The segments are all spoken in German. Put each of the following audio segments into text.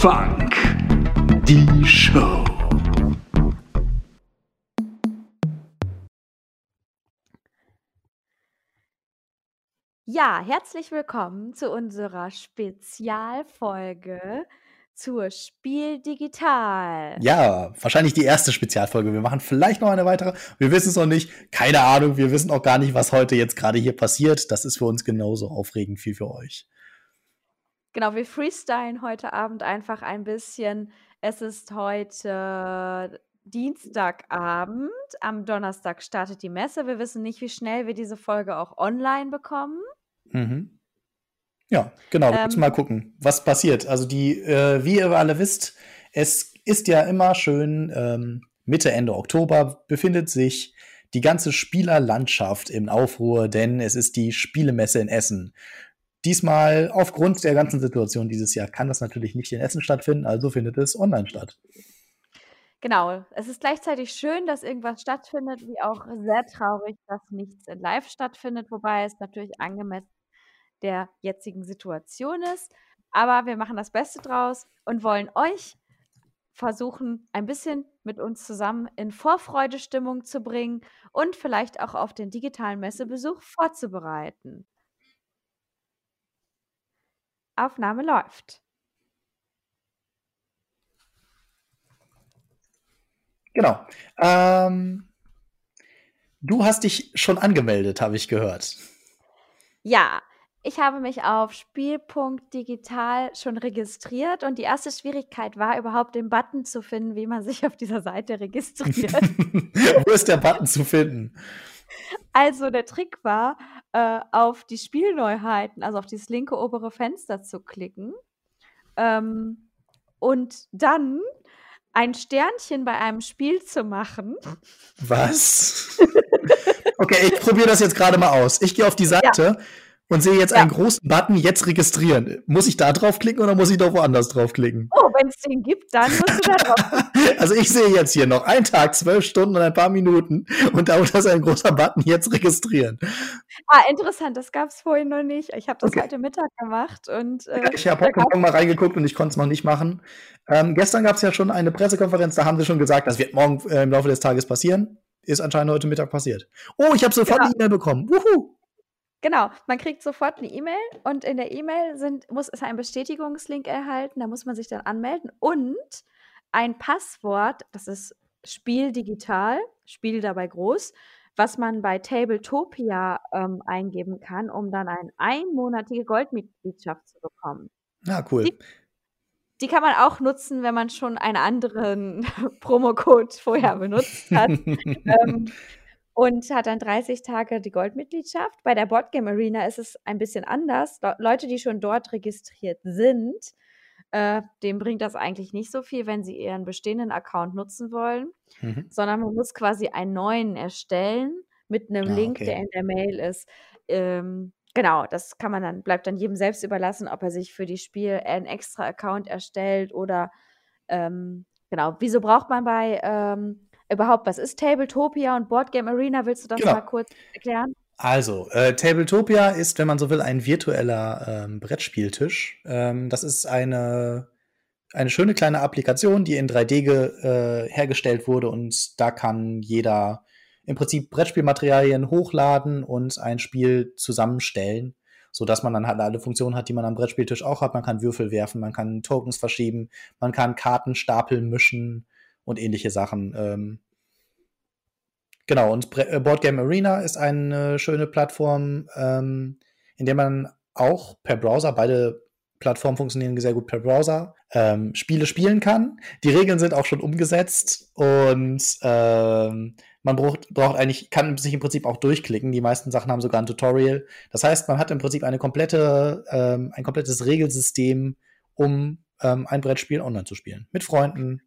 Funk, die Show. Ja, herzlich willkommen zu unserer Spezialfolge zur Spiel Digital. Ja, wahrscheinlich die erste Spezialfolge. Wir machen vielleicht noch eine weitere. Wir wissen es noch nicht. Keine Ahnung. Wir wissen auch gar nicht, was heute jetzt gerade hier passiert. Das ist für uns genauso aufregend wie für euch. Genau, wir freestylen heute Abend einfach ein bisschen. Es ist heute Dienstagabend. Am Donnerstag startet die Messe. Wir wissen nicht, wie schnell wir diese Folge auch online bekommen. Mhm. Ja, genau. Ähm, mal gucken, was passiert. Also die, äh, wie ihr alle wisst, es ist ja immer schön, ähm, Mitte, Ende Oktober befindet sich die ganze Spielerlandschaft im Aufruhr, denn es ist die Spielemesse in Essen. Diesmal aufgrund der ganzen Situation dieses Jahr kann das natürlich nicht in Essen stattfinden, also findet es online statt. Genau. Es ist gleichzeitig schön, dass irgendwas stattfindet, wie auch sehr traurig, dass nichts in Live stattfindet, wobei es natürlich angemessen der jetzigen Situation ist. Aber wir machen das Beste draus und wollen euch versuchen, ein bisschen mit uns zusammen in Vorfreudestimmung zu bringen und vielleicht auch auf den digitalen Messebesuch vorzubereiten. Aufnahme läuft. Genau. Ähm, du hast dich schon angemeldet, habe ich gehört. Ja, ich habe mich auf Spielpunkt Digital schon registriert und die erste Schwierigkeit war überhaupt den Button zu finden, wie man sich auf dieser Seite registriert. Wo ist der Button zu finden? Also der Trick war, äh, auf die Spielneuheiten, also auf dieses linke obere Fenster zu klicken ähm, und dann ein Sternchen bei einem Spiel zu machen. Was? okay, ich probiere das jetzt gerade mal aus. Ich gehe auf die Seite. Ja und sehe jetzt ja. einen großen Button, jetzt registrieren. Muss ich da draufklicken oder muss ich doch woanders draufklicken? Oh, wenn es den gibt, dann musst du da drauf. also ich sehe jetzt hier noch einen Tag, zwölf Stunden und ein paar Minuten und da ist ein großer Button, jetzt registrieren. Ah, interessant, das gab es vorhin noch nicht. Ich habe das okay. heute Mittag gemacht und äh, Ich habe heute Morgen mal reingeguckt und ich konnte es noch nicht machen. Ähm, gestern gab es ja schon eine Pressekonferenz, da haben sie schon gesagt, das wird morgen äh, im Laufe des Tages passieren. Ist anscheinend heute Mittag passiert. Oh, ich habe sofort ja. eine E-Mail bekommen. Wuhu! Genau, man kriegt sofort eine E-Mail und in der E-Mail sind muss es einen Bestätigungslink erhalten, da muss man sich dann anmelden und ein Passwort, das ist Spiel digital, Spiel dabei groß, was man bei Tabletopia ähm, eingeben kann, um dann eine einmonatige Goldmitgliedschaft zu bekommen. Ah, cool. Die, die kann man auch nutzen, wenn man schon einen anderen Promocode vorher benutzt hat. ähm, und hat dann 30 Tage die Goldmitgliedschaft. Bei der Boardgame Arena ist es ein bisschen anders. Leute, die schon dort registriert sind, äh, dem bringt das eigentlich nicht so viel, wenn sie ihren bestehenden Account nutzen wollen, mhm. sondern man muss quasi einen neuen erstellen mit einem ah, Link, okay. der in der Mail ist. Ähm, genau, das kann man dann, bleibt dann jedem selbst überlassen, ob er sich für die Spiel einen extra Account erstellt oder ähm, genau. Wieso braucht man bei ähm, überhaupt, was ist Tabletopia und Boardgame Arena? Willst du das genau. mal kurz erklären? Also, äh, Tabletopia ist, wenn man so will, ein virtueller ähm, Brettspieltisch. Ähm, das ist eine, eine schöne kleine Applikation, die in 3D ge, äh, hergestellt wurde und da kann jeder im Prinzip Brettspielmaterialien hochladen und ein Spiel zusammenstellen, so dass man dann halt alle Funktionen hat, die man am Brettspieltisch auch hat. Man kann Würfel werfen, man kann Tokens verschieben, man kann Karten stapeln, mischen, und ähnliche Sachen. Ähm, genau, und äh, Board Game Arena ist eine schöne Plattform, ähm, in der man auch per Browser, beide Plattformen funktionieren sehr gut per Browser, ähm, Spiele spielen kann. Die Regeln sind auch schon umgesetzt und ähm, man braucht, braucht eigentlich, kann sich im Prinzip auch durchklicken. Die meisten Sachen haben sogar ein Tutorial. Das heißt, man hat im Prinzip eine komplette, ähm, ein komplettes Regelsystem, um ähm, ein Brettspiel online zu spielen. Mit Freunden,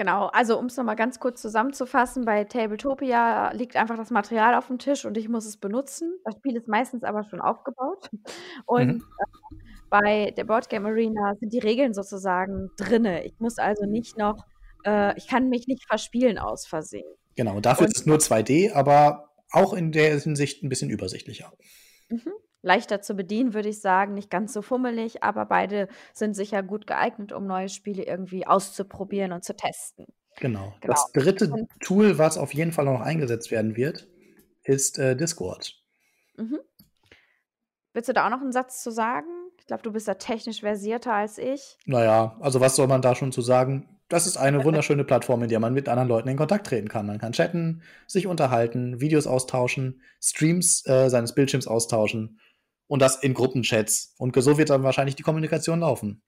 Genau, also um es nochmal ganz kurz zusammenzufassen, bei Tabletopia liegt einfach das Material auf dem Tisch und ich muss es benutzen. Das Spiel ist meistens aber schon aufgebaut. Und mhm. äh, bei der Boardgame Arena sind die Regeln sozusagen drinne. Ich muss also nicht noch, äh, ich kann mich nicht verspielen aus Versehen. Genau, dafür und, ist es nur 2D, aber auch in der Hinsicht ein bisschen übersichtlicher. Mhm. Leichter zu bedienen, würde ich sagen, nicht ganz so fummelig, aber beide sind sicher gut geeignet, um neue Spiele irgendwie auszuprobieren und zu testen. Genau. Genau. Das dritte Und Tool, was auf jeden Fall noch eingesetzt werden wird, ist äh, Discord. mhm. Willst du da auch noch einen Satz zu sagen? Ich glaube, du bist da technisch versierter als ich. Naja, also was soll man da schon zu sagen? Das ist eine wunderschöne Plattform, in der man mit anderen Leuten in Kontakt treten kann. Man kann chatten, sich unterhalten, Videos austauschen, Streams äh, seines Bildschirms austauschen und das in Gruppenchats. Und so wird dann wahrscheinlich die Kommunikation laufen.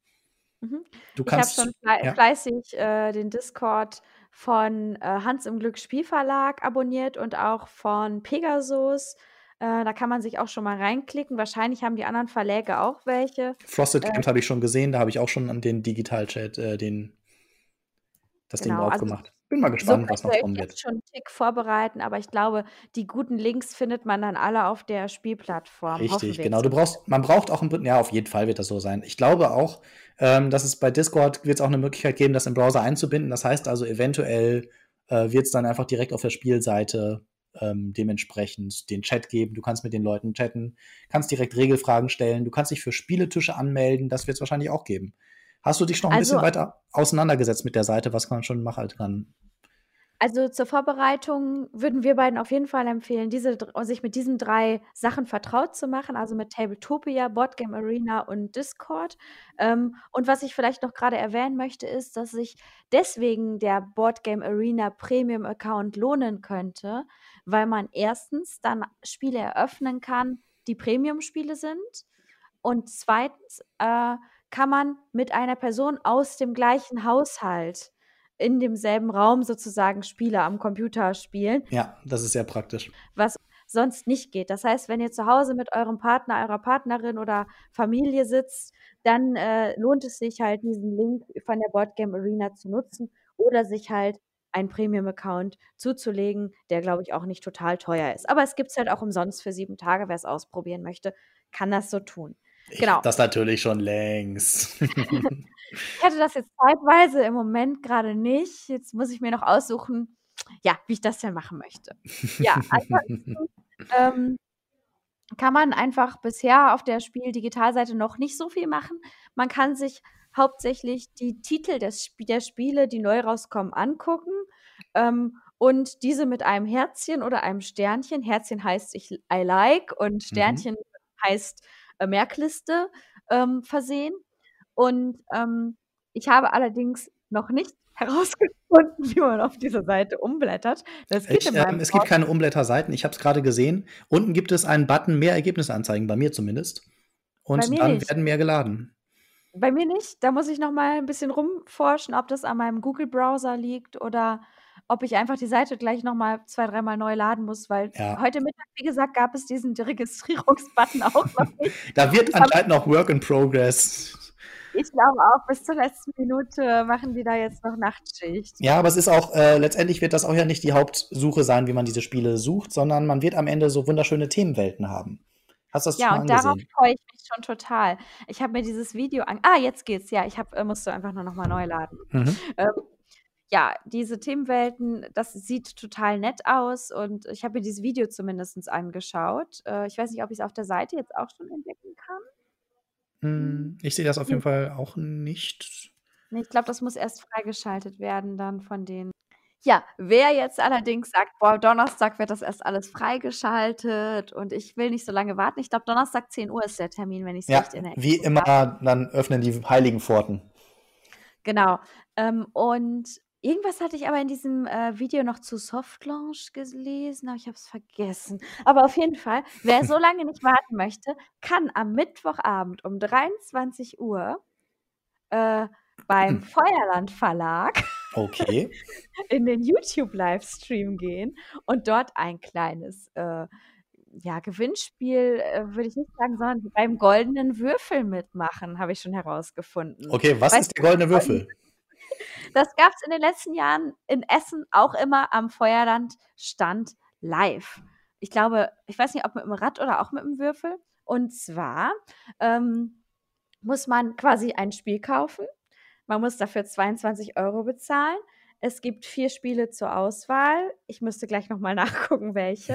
Mhm. Du Ich habe kannst. schon Ja. fleißig äh, den Discord von äh, Hans im Glück Spielverlag abonniert und auch von Pegasus. Äh, da kann man sich auch schon mal reinklicken. Wahrscheinlich haben die anderen Verläge auch welche. Frosted Äh, Games habe ich schon gesehen, da habe ich auch schon an den Digital-Chat, äh, den, das Ding genau, drauf also gemacht. Bin mal so gespannt, was noch kommen ich wird. jetzt schon 'n Tick vorbereiten, aber ich glaube, die guten Links findet man dann alle auf der Spielplattform, Richtig, genau. Du brauchst, man braucht auch ein, Br- ja, auf jeden Fall wird das so sein. Ich glaube auch, ähm, dass es bei Discord wird es auch eine Möglichkeit geben, das im Browser einzubinden. Das heißt also, eventuell äh, wird es dann einfach direkt auf der Spielseite ähm, dementsprechend den Chat geben. Du kannst mit den Leuten chatten, kannst direkt Regelfragen stellen, du kannst dich für Spieletische anmelden. Das wird es wahrscheinlich auch geben. Hast du dich noch ein bisschen Also weiter auseinandergesetzt mit der Seite, was man schon machen kann? Also zur Vorbereitung würden wir beiden auf jeden Fall empfehlen, diese, sich mit diesen drei Sachen vertraut zu machen, also mit Tabletopia, Boardgame Arena und Discord. Ähm, und was ich vielleicht noch gerade erwähnen möchte, ist, dass sich deswegen der Boardgame Arena Premium Account lohnen könnte, weil man erstens dann Spiele eröffnen kann, die Premium-Spiele sind. Und zweitens äh, kann man mit einer Person aus dem gleichen Haushalt in demselben Raum sozusagen Spiele am Computer spielen, Ja, das ist sehr praktisch. was sonst nicht geht. Das heißt, wenn ihr zu Hause mit eurem Partner, eurer Partnerin oder Familie sitzt, dann äh, lohnt es sich halt, diesen Link von der Boardgame Arena zu nutzen oder sich halt einen Premium-Account zuzulegen, der, glaube ich, auch nicht total teuer ist. Aber es gibt es halt auch umsonst für sieben Tage. Wer es ausprobieren möchte, kann das so tun. Ich Genau. das natürlich schon längst. Ich hatte das jetzt zeitweise im Moment gerade nicht. Jetzt muss ich mir noch aussuchen, ja, wie ich das denn machen möchte. Ja, ansonsten ähm, kann man einfach bisher auf der Spiel-Digitalseite noch nicht so viel machen. Man kann sich hauptsächlich die Titel des Sp der Spiele, die neu rauskommen, angucken ähm, und diese mit einem Herzchen oder einem Sternchen. Herzchen heißt ich I like und Mhm. Sternchen heißt äh, Merkliste ähm, versehen. Und ähm, ich habe allerdings noch nicht herausgefunden, wie man auf diese Seite umblättert. Das geht Ich, in ähm, es gibt keine Umblätterseiten. Ich habe es gerade gesehen. Unten gibt es einen Button mehr Ergebnisse anzeigen, bei mir zumindest. Und mir dann nicht. werden mehr geladen. Bei mir nicht. Da muss ich noch mal ein bisschen rumforschen, ob das an meinem Google-Browser liegt oder ob ich einfach die Seite gleich noch mal zwei, dreimal neu laden muss, weil Ja. heute Mittag, wie gesagt, gab es diesen Registrierungsbutton auch noch nicht. Da wird anscheinend noch Work in Progress. ich glaube auch, bis zur letzten Minute machen die da jetzt noch Nachtschicht. Ja, aber es ist auch, äh, letztendlich wird das auch ja nicht die Hauptsuche sein, wie man diese Spiele sucht, sondern man wird am Ende so wunderschöne Themenwelten haben. Hast du das Ja, und darauf angesehen? freue ich mich schon total. Ich habe mir dieses Video an ah, jetzt geht's. Ja, ich habe äh, musste einfach nur noch mal neu laden. Mhm. Ähm, ja, diese Themenwelten, das sieht total nett aus und ich habe mir dieses Video zumindest angeschaut. Äh, ich weiß nicht, ob ich es auf der Seite jetzt auch schon entdecken kann. Hm, Ich sehe das auf Hm. jeden Fall auch nicht. Ich glaube, das muss erst freigeschaltet werden dann von den ja, wer jetzt allerdings sagt: „Boah, Donnerstag wird das erst alles freigeschaltet und ich will nicht so lange warten.“ Ich glaube, Donnerstag 10:00 ist der Termin, wenn ich's Ja, recht in wie immer, habe. dann öffnen die heiligen Pforten. Genau. Ähm, und irgendwas hatte ich aber in diesem, äh, Video noch zu Soft Launch gelesen, aber ich habe es vergessen. Aber auf jeden Fall, wer so lange nicht warten möchte, kann am Mittwochabend um 23:00 äh, beim Hm. Feuerland Verlag Okay. in den YouTube-Livestream gehen und dort ein kleines, äh, ja, Gewinnspiel, äh, würde ich nicht sagen, sondern beim goldenen Würfel mitmachen, habe ich schon herausgefunden. Okay, was Weißt ist der goldene Würfel? Das gab's in den letzten Jahren in Essen auch immer am Feuerland-Stand live. Ich glaube, ich weiß nicht, ob mit dem Rad oder auch mit dem Würfel. Und zwar ähm, muss man quasi ein Spiel kaufen. Man muss dafür 22 Euro bezahlen. Es gibt vier Spiele zur Auswahl. Ich müsste gleich nochmal nachgucken, welche.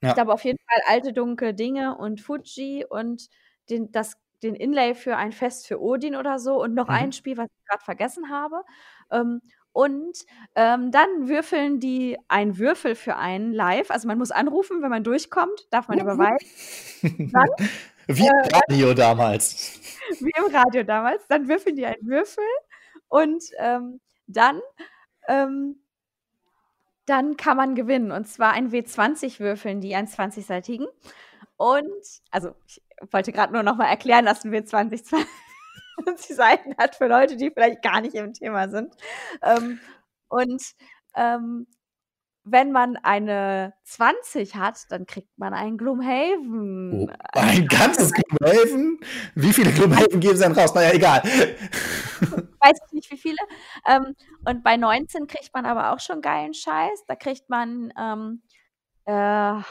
Ja. Ich glaube auf jeden Fall Alte Dunkle Dinge und Fuji und den, das, den Inlay für ein Fest für Odin oder so und noch Mhm. ein Spiel, was ich gerade vergessen habe. Ähm, und ähm, dann würfeln die einen Würfel für einen live. Also man muss anrufen, wenn man durchkommt, darf man überweisen, Wie im Radio damals. wie im Radio damals. Dann würfeln die einen Würfel und ähm, dann, ähm, dann kann man gewinnen. Und zwar ein W20 würfeln, die einen 20-seitigen. Und, also ich wollte gerade nur noch mal erklären, dass ein W20 20 Seiten hat für Leute, die vielleicht gar nicht im Thema sind. Ähm, und ähm, wenn man eine 20 hat, dann kriegt man einen Gloomhaven. Oh, ein ganzes Gloomhaven? Wie viele Gloomhaven geben sie denn raus? Naja, egal. weiß ich nicht wie viele. Ähm, und bei 19 kriegt man aber auch schon geilen Scheiß. Da kriegt man, ähm, äh,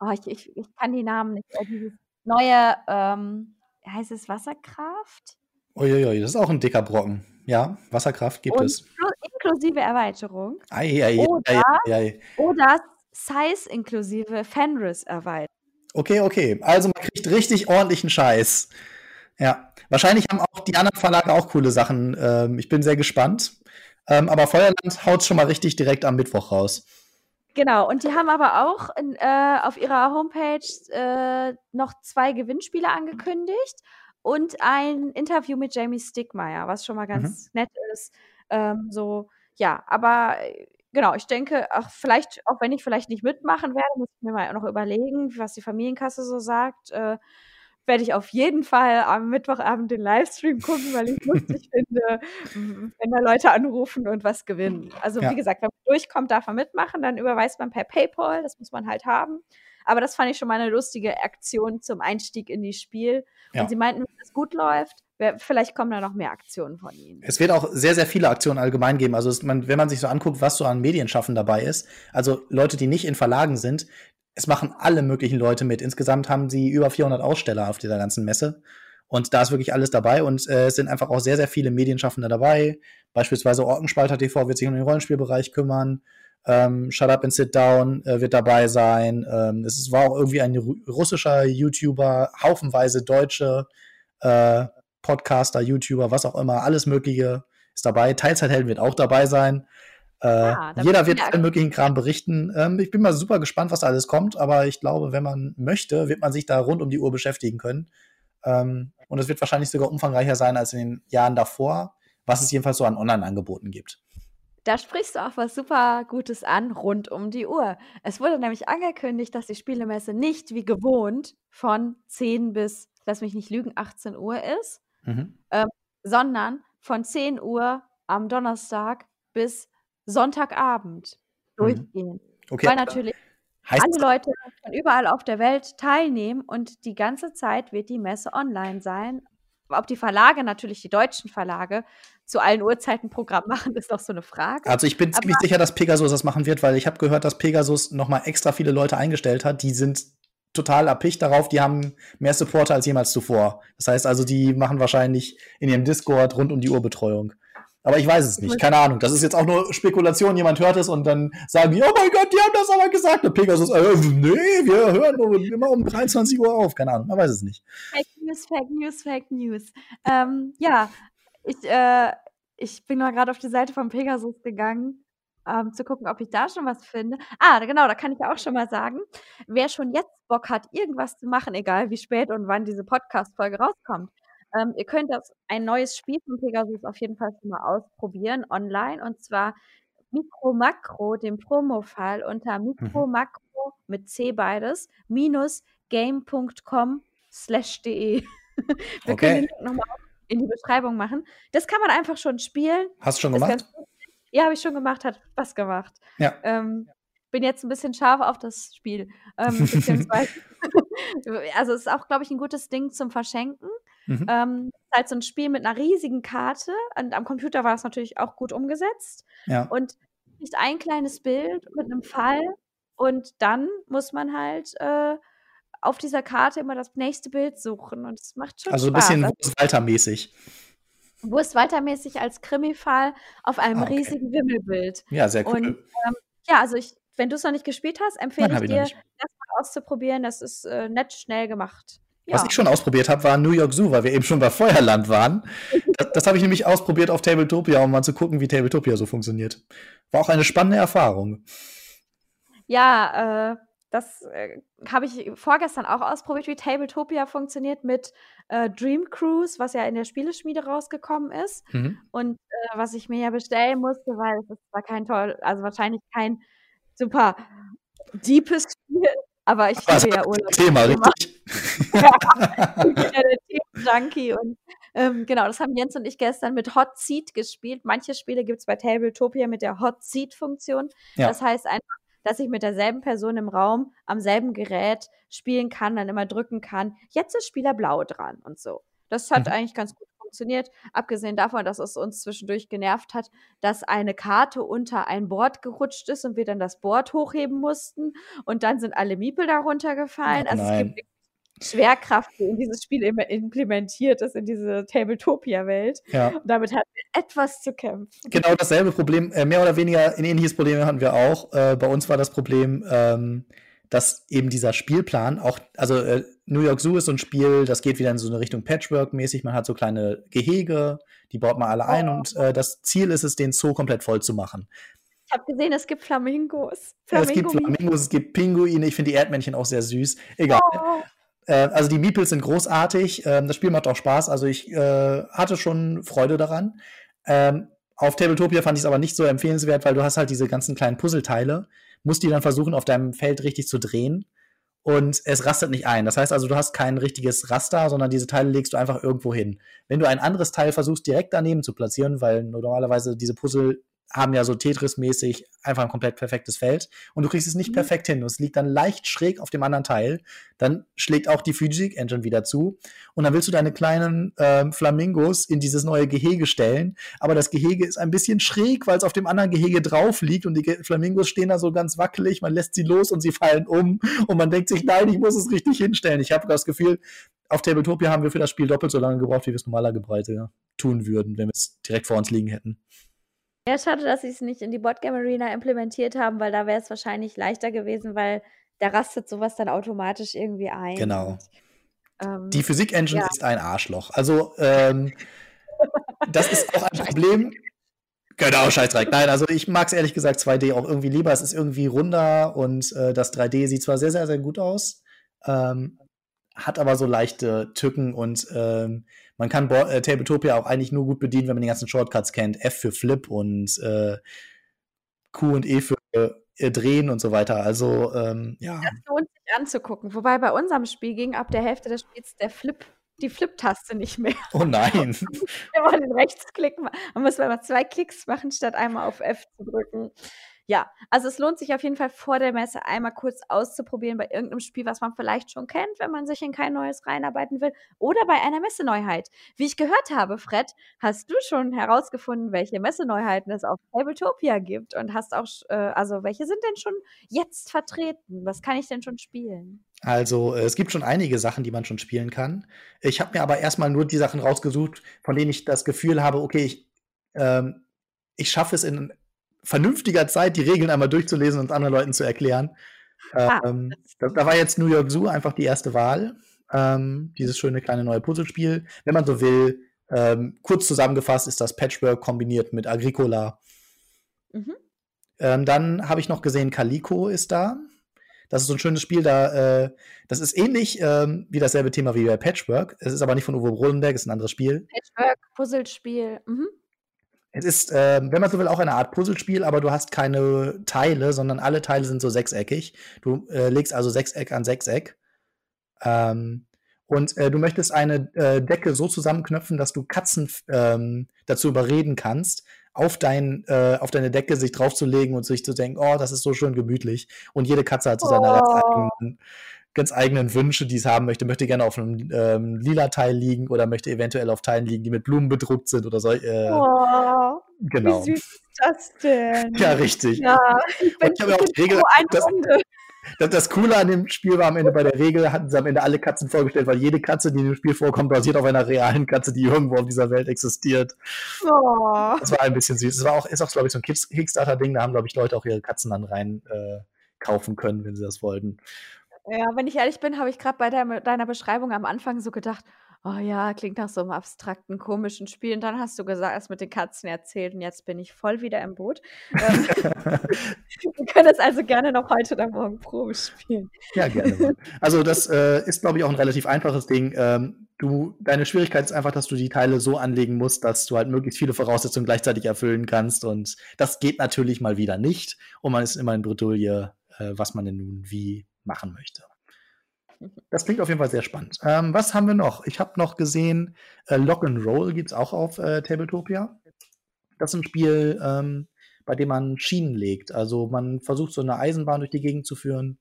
oh, ich, ich, ich kann die Namen nicht, äh, dieses neue, ähm, heißt es Wasserkraft? Uiuiui, das ist auch ein dicker Brocken. Ja, Wasserkraft gibt Und es. inklu- inklusive Erweiterung. Ei, ei, Oder- ei. Oder Size inklusive Fenris Erweiterung. Okay, okay. Also man kriegt richtig ordentlichen Scheiß. Ja. Wahrscheinlich haben auch die anderen Verlage auch coole Sachen. Ähm, ich bin sehr gespannt. Ähm, aber Feuerland haut schon mal richtig direkt am Mittwoch raus. Genau, und die haben aber auch in, äh, auf ihrer Homepage äh, noch zwei Gewinnspiele angekündigt und ein Interview mit Jamie Stickmeyer, was schon mal ganz nett ist. Ähm, so, ja, aber genau, ich denke, ach, vielleicht, auch wenn ich vielleicht nicht mitmachen werde, muss ich mir mal noch überlegen, was die Familienkasse so sagt. Äh, werde ich auf jeden Fall am Mittwochabend den Livestream gucken, weil ich lustig finde, wenn da Leute anrufen und was gewinnen. Also Ja. wie gesagt, wenn man durchkommt, darf man mitmachen, dann überweist man per PayPal, das muss man halt haben. Aber das fand ich schon mal eine lustige Aktion zum Einstieg in die Spiel. Ja. Und sie meinten, wenn es gut läuft, vielleicht kommen da noch mehr Aktionen von ihnen. Es wird auch sehr, sehr viele Aktionen allgemein geben. Also es, man, wenn man sich so anguckt, was so an Medienschaffen dabei ist, also Leute, die nicht in Verlagen sind, es machen alle möglichen Leute mit. Insgesamt haben sie über 400 Aussteller auf dieser ganzen Messe. Und da ist wirklich alles dabei. Und äh, es sind einfach auch sehr, sehr viele Medienschaffende dabei. Beispielsweise Orkenspalter TV wird sich um den Rollenspielbereich kümmern. Ähm, Shut Up and Sit Down äh, wird dabei sein. Ähm, es war auch irgendwie ein ru- russischer YouTuber, haufenweise deutsche äh, Podcaster, YouTuber, was auch immer, alles Mögliche ist dabei. Teilzeithelden wird auch dabei sein. Äh, Ah, jeder wird allen möglichen Kram berichten. Ähm, ich bin mal super gespannt, was da alles kommt, aber ich glaube, wenn man möchte, wird man sich da rund um die Uhr beschäftigen können. Ähm, und es wird wahrscheinlich sogar umfangreicher sein als in den Jahren davor, was es jedenfalls so an Online-Angeboten gibt. Da sprichst du auch was super Gutes an, rund um die Uhr. Es wurde nämlich angekündigt, dass die Spielemesse nicht wie gewohnt von 10 bis, lass mich nicht lügen, 18 Uhr ist, Mhm. sondern von 10 Uhr am Donnerstag bis Sonntagabend Mhm. durchgehen. Okay, Weil natürlich heißt alle Leute von überall auf der Welt teilnehmen und die ganze Zeit wird die Messe online sein. Ob die Verlage, natürlich die deutschen Verlage, zu allen Uhrzeiten Programm machen, ist doch so eine Frage. Also ich bin Aber- ziemlich sicher, dass Pegasus das machen wird, weil ich habe gehört, dass Pegasus noch mal extra viele Leute eingestellt hat. Die sind total erpicht darauf. Die haben mehr Supporter als jemals zuvor. Das heißt also, die machen wahrscheinlich in ihrem Discord rund um die Uhr Betreuung. Aber ich weiß es nicht. Keine Ahnung. Das ist jetzt auch nur Spekulation. Jemand hört es und dann sagen die, oh mein Gott, die haben das aber gesagt. Der Pegasus, äh, nee, wir hören nur immer um 23 Uhr auf. Keine Ahnung. Man weiß es nicht. Fake News, Fake News, Fake News. Ähm, ja, ich, äh, ich bin mal gerade auf die Seite von Pegasus gegangen, ähm, zu gucken, ob ich da schon was finde. Ah, genau, da kann ich ja auch schon mal sagen, wer schon jetzt Bock hat, irgendwas zu machen, egal wie spät und wann diese Podcast-Folge rauskommt, ähm, ihr könnt das ein neues Spiel von Pegasus auf jeden Fall schon mal ausprobieren online und zwar Mikro Makro, dem Promo-File unter Mikro Makro mit C beides minus game.com slash de. Wir Okay. können den Link nochmal in die Beschreibung machen. Das kann man einfach schon spielen. Hast du schon Ist gemacht? Ja, habe ich schon gemacht, hat Spaß gemacht. Ja. Ähm, bin jetzt ein bisschen scharf auf das Spiel. Ähm, also es ist auch, glaube ich, ein gutes Ding zum Verschenken. Mhm. Ähm, ist halt so ein Spiel mit einer riesigen Karte. Und am Computer war das natürlich auch gut umgesetzt. Ja. Und nicht ein kleines Bild mit einem Fall. Und dann muss man halt äh, auf dieser Karte immer das nächste Bild suchen. Und es macht schon Also ein bisschen Also, Walter-mäßig. Wurst-Walter-mäßig als Krimi-Fall auf einem Ah, okay. riesigen Wimmelbild. Ja, sehr cool. Und ähm, ja, also ich, wenn du es noch nicht gespielt hast, empfehle Nein, ich ich dir, das mal auszuprobieren. Das ist äh, nett schnell gemacht. Was Ja. ich schon ausprobiert habe, war New York Zoo, weil wir eben schon bei Feuerland waren. Das, das habe ich nämlich ausprobiert auf Tabletopia, um mal zu gucken, wie Tabletopia so funktioniert. War auch eine spannende Erfahrung. Ja, äh, das äh, habe ich vorgestern auch ausprobiert, wie Tabletopia funktioniert mit äh, Dream Cruise, was ja in der Spieleschmiede rausgekommen ist. Mhm. Und äh, was ich mir ja bestellen musste, weil es zwar kein toll, also wahrscheinlich kein super deepes Spiel, aber ich Also, liebe ja Urlaub. Thema, richtig? Ich bin ja der Themen-Junkie und ähm, genau, das haben Jens und ich gestern mit Hot Seat gespielt. Manche Spiele gibt es bei Tabletopia mit der Hot Seat-Funktion. Ja. Das heißt einfach, dass ich mit derselben Person im Raum am selben Gerät spielen kann, dann immer drücken kann, jetzt ist Spieler blau dran und so. Das hat Mhm. eigentlich ganz gut funktioniert, abgesehen davon, dass es uns zwischendurch genervt hat, dass eine Karte unter ein Board gerutscht ist und wir dann das Board hochheben mussten und dann sind alle Miepel darunter gefallen. Oh also es gibt Schwerkraft, die in dieses Spiel immer implementiert ist, in diese Tabletopia-Welt. Ja. Und damit hatten wir etwas zu kämpfen. Genau dasselbe Problem, äh, mehr oder weniger ein ähnliches Problem hatten wir auch. Äh, bei uns war das Problem, ähm, dass eben dieser Spielplan auch, also äh, New York Zoo ist so ein Spiel, das geht wieder in so eine Richtung Patchwork-mäßig. Man hat so kleine Gehege, die baut man alle ein und äh, das Ziel ist es, den Zoo komplett voll zu machen. Ich habe gesehen, es gibt Flamingos. Ja, es gibt Flamingo Flamingos, es gibt Pinguine, ich finde die Erdmännchen auch sehr süß. Egal. Oh, also die Meeples sind großartig. Ähm, das Spiel macht auch Spaß. Also ich äh, hatte schon Freude daran. Ähm, auf Tabletopia fand ich es aber nicht so empfehlenswert, weil du hast halt diese ganzen kleinen Puzzleteile, musst die dann versuchen, auf deinem Feld richtig zu drehen. Und es rastet nicht ein. Das heißt also, du hast kein richtiges Raster, sondern diese Teile legst du einfach irgendwo hin. Wenn du ein anderes Teil versuchst, direkt daneben zu platzieren, weil normalerweise diese Puzzle haben ja so Tetris-mäßig einfach ein komplett perfektes Feld und du kriegst es nicht Mhm. perfekt hin. Es liegt dann leicht schräg auf dem anderen Teil. Dann schlägt auch die Physik Engine wieder zu und dann willst du deine kleinen ähm, Flamingos in dieses neue Gehege stellen, aber das Gehege ist ein bisschen schräg, weil es auf dem anderen Gehege drauf liegt und die Ge Flamingos stehen da so ganz wackelig, man lässt sie los und sie fallen um und man denkt sich, nein, ich muss es richtig hinstellen. Ich habe das Gefühl, auf Tabletopia haben wir für das Spiel doppelt so lange gebraucht, wie wir es normalerweise ja, tun würden, wenn wir es direkt vor uns liegen hätten. Ja, schade, dass sie es nicht in die Boardgame Arena implementiert haben, weil da wäre es wahrscheinlich leichter gewesen, weil da rastet sowas dann automatisch irgendwie ein. Genau. Ähm, Die Physik-Engine Ja. ist ein Arschloch. Also, ähm, das ist auch ein Problem. Genau, Scheißdreck. Nein, also ich mag es ehrlich gesagt 2D auch irgendwie lieber. Es ist irgendwie runder und äh, das 3D sieht zwar sehr, sehr, sehr gut aus, ähm, hat aber so leichte Tücken und ähm, man kann Bo äh, Tabletopia auch eigentlich nur gut bedienen, wenn man die ganzen Shortcuts kennt. F für Flip und äh, Q und E für äh, Drehen und so weiter. Also, ähm, ja. das lohnt sich anzugucken. Wobei bei unserem Spiel ging ab der Hälfte des Spiels der Flip, die Flip-Taste nicht mehr. Oh nein. Immer den Rechtsklick machen. Man muss mal zwei Klicks machen, statt einmal auf F zu drücken. Ja, also es lohnt sich auf jeden Fall vor der Messe einmal kurz auszuprobieren bei irgendeinem Spiel, was man vielleicht schon kennt, wenn man sich in kein neues reinarbeiten will. Oder bei einer Messeneuheit. Wie ich gehört habe, Fred, hast du schon herausgefunden, welche Messeneuheiten es auf Tabletopia gibt und hast auch, äh, also welche sind denn schon jetzt vertreten? Was kann ich denn schon spielen? Also, äh, es gibt schon einige Sachen, die man schon spielen kann. Ich habe mir aber erstmal nur die Sachen rausgesucht, von denen ich das Gefühl habe, okay, ich, ähm, ich schaffe es in vernünftiger Zeit, die Regeln einmal durchzulesen und anderen Leuten zu erklären. Ah, Ähm, da, da war jetzt New York Zoo einfach die erste Wahl. Ähm, dieses schöne kleine neue Puzzlespiel. Wenn man so will, ähm, kurz zusammengefasst ist das Patchwork kombiniert mit Agricola. Mhm. Ähm, dann habe ich noch gesehen, Calico ist da. Das ist so ein schönes Spiel, da, äh, das ist ähnlich ähm, wie dasselbe Thema wie bei Patchwork. Es ist aber nicht von Uwe Rodenberg, es ist ein anderes Spiel. Patchwork, Puzzlespiel. Mhm. Es ist, ähm, wenn man so will, auch eine Art Puzzlespiel, aber du hast keine Teile, sondern alle Teile sind so sechseckig. Du äh, legst also Sechseck an Sechseck. Ähm, und äh, du möchtest eine äh, Decke so zusammenknöpfen, dass du Katzen ähm, dazu überreden kannst, auf, dein, äh, auf deine Decke sich draufzulegen und sich zu denken, oh, das ist so schön gemütlich. Und jede Katze hat so seine ganz Oh. eigenen, ganz eigenen Wünsche, die es haben möchte. Möchte gerne auf einem ähm, lila Teil liegen oder möchte eventuell auf Teilen liegen, die mit Blumen bedruckt sind oder so. Äh, Oh, genau. wie süß ist das denn? Ja, richtig. Ja, ich bin, ich habe ja auch die Regel- das-. Das, das, Coole an dem Spiel war am Ende bei der Regel, hatten sie am Ende alle Katzen vorgestellt, weil jede Katze, die in dem Spiel vorkommt, basiert auf einer realen Katze, die irgendwo auf dieser Welt existiert. Oh. Das war ein bisschen süß. Es war auch, ist auch, glaube ich, so ein Kickstarter-Ding, da haben, glaube ich, Leute auch ihre Katzen dann rein äh, kaufen können, wenn sie das wollten. Ja, wenn ich ehrlich bin, habe ich gerade bei deiner Beschreibung am Anfang so gedacht, Oh ja, klingt nach so einem abstrakten, komischen Spiel. Und dann hast du gesagt, es mit den Katzen erzählt und jetzt bin ich voll wieder im Boot. Ähm, wir können es also gerne noch heute oder morgen Probe spielen. Ja, gerne. Also das äh, ist, glaube ich, auch ein relativ einfaches Ding. Ähm, du, deine Schwierigkeit ist einfach, dass du die Teile so anlegen musst, dass du halt möglichst viele Voraussetzungen gleichzeitig erfüllen kannst. Und das geht natürlich mal wieder nicht. Und man ist immer in Bredouille, äh, was man denn nun wie machen möchte. Das klingt auf jeden Fall sehr spannend. Ähm, was haben wir noch? Ich habe noch gesehen, äh, Lock and Roll gibt es auch auf äh, Tabletopia. Das ist ein Spiel, ähm, bei dem man Schienen legt. Also man versucht so eine Eisenbahn durch die Gegend zu führen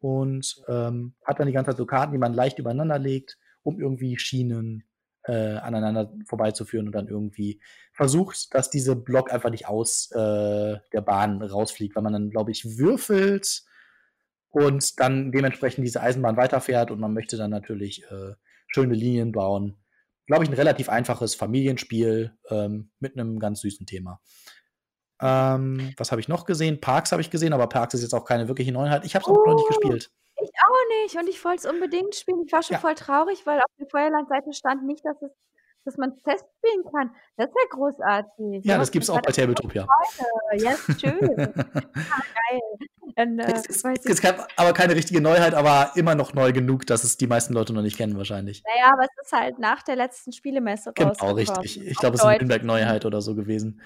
und ähm, hat dann die ganze Zeit so Karten, die man leicht übereinander legt, um irgendwie Schienen äh, aneinander vorbeizuführen und dann irgendwie versucht, dass diese Block einfach nicht aus äh, der Bahn rausfliegt, weil man dann, glaube ich, würfelt und dann dementsprechend diese Eisenbahn weiterfährt und man möchte dann natürlich äh, schöne Linien bauen. Glaube ich, ein relativ einfaches Familienspiel ähm, mit einem ganz süßen Thema. Ähm, was habe ich noch gesehen? Parks habe ich gesehen, aber Parks ist jetzt auch keine wirkliche Neuheit. Ich habe es auch noch nicht oh, gespielt. Ich auch nicht und ich wollte es unbedingt spielen. Ich war schon ja. voll traurig, weil auf der Feuerlandseite stand nicht, dass es dass man es testspielen kann. Das ist ja großartig. Ja, das gibt es auch bei Tabletopia. Ja, ist schön. ah, geil. Und, äh, es ist, es ist aber keine richtige Neuheit, aber immer noch neu genug, dass es die meisten Leute noch nicht kennen wahrscheinlich. Naja, aber es ist halt nach der letzten Spielemesse Genau, richtig. Ich glaube, es ist eine Nürnberg-Neuheit oder so gewesen.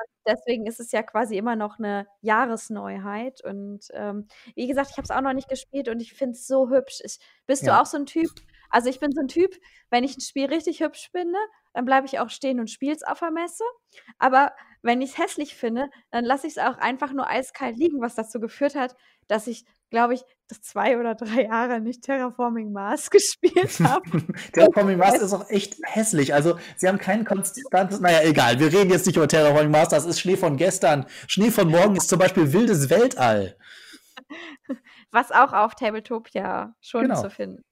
Und deswegen ist es ja quasi immer noch eine Jahresneuheit. Und ähm, wie gesagt, ich habe es auch noch nicht gespielt und ich finde es so hübsch. Ich, bist ja. du auch so ein Typ, also ich bin so ein Typ, wenn ich ein Spiel richtig hübsch finde, dann bleibe ich auch stehen und spiele es auf der Messe. Aber wenn ich es hässlich finde, dann lasse ich es auch einfach nur eiskalt liegen, was dazu geführt hat, dass ich, glaube ich, zwei oder drei Jahre nicht Terraforming Mars gespielt habe. Terraforming Mars ist auch echt hässlich. Also sie haben keinen konstantes, naja, egal, wir reden jetzt nicht über Terraforming Mars, das ist Schnee von gestern. Schnee von morgen ist zum Beispiel wildes Weltall. Was auch auf Tabletopia schon genau. zu finden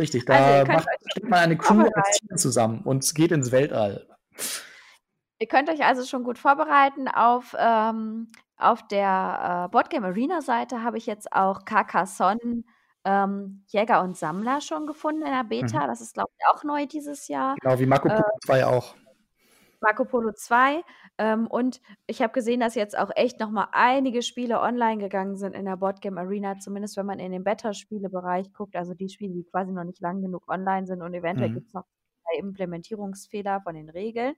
Richtig, da also macht, stellt man eine Crew aus Tieren zusammen und geht ins Weltall. Ihr könnt euch also schon gut vorbereiten. Auf, ähm, auf der äh, Boardgame Arena Seite habe ich jetzt auch Carcassonne ähm, Jäger und Sammler schon gefunden in der Beta. Mhm. Das ist, glaube ich, auch neu dieses Jahr. Genau, wie Marco Polo äh, 2 auch. Marco Polo 2. Ähm, und ich habe gesehen, dass jetzt auch echt noch mal einige Spiele online gegangen sind in der Boardgame Arena, zumindest wenn man in den Beta-Spielebereich guckt, also die Spiele, die quasi noch nicht lang genug online sind und eventuell mhm. gibt es noch Implementierungsfehler von den Regeln.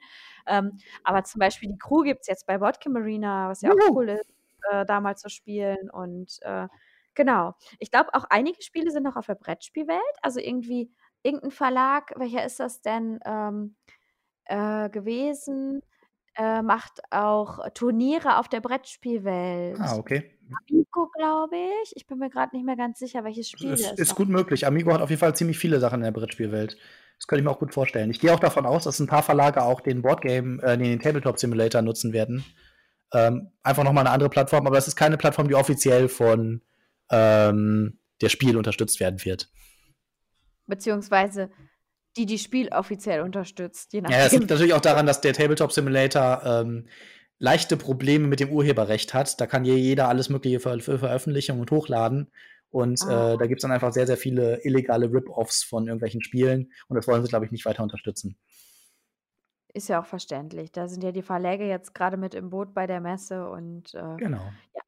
Ähm, aber zum Beispiel die Crew gibt es jetzt bei Boardgame Arena, was ja auch cool ist, äh, da mal zu spielen. Und äh, genau, ich glaube, auch einige Spiele sind noch auf der Brettspielwelt. Also irgendwie irgendein Verlag, welcher ist das denn? Ähm, äh, gewesen, äh, macht auch Turniere auf der Brettspielwelt. Ah, okay. Amigo, glaube ich. Ich bin mir gerade nicht mehr ganz sicher, welches Spiel ist. Ist gut möglich. Amigo hat auf jeden Fall ziemlich viele Sachen in der Brettspielwelt. Das könnte ich mir auch gut vorstellen. Ich gehe auch davon aus, dass ein paar Verlage auch den Boardgame, äh, den Tabletop Simulator nutzen werden. Ähm, einfach nochmal eine andere Plattform, aber das ist keine Plattform, die offiziell von ähm, der Spiel unterstützt werden wird. Beziehungsweise die die Spiel offiziell unterstützt. Je nachdem. Ja, das liegt natürlich auch daran, dass der Tabletop Simulator ähm, leichte Probleme mit dem Urheberrecht hat. Da kann jeder alles Mögliche für, für Veröffentlichung und hochladen. Und ah. äh, da gibt es dann einfach sehr, sehr viele illegale Rip-Offs von irgendwelchen Spielen. Und das wollen sie, glaube ich, nicht weiter unterstützen. Ist ja auch verständlich. Da sind ja die Verläge jetzt gerade mit im Boot bei der Messe und äh, genau. Ja,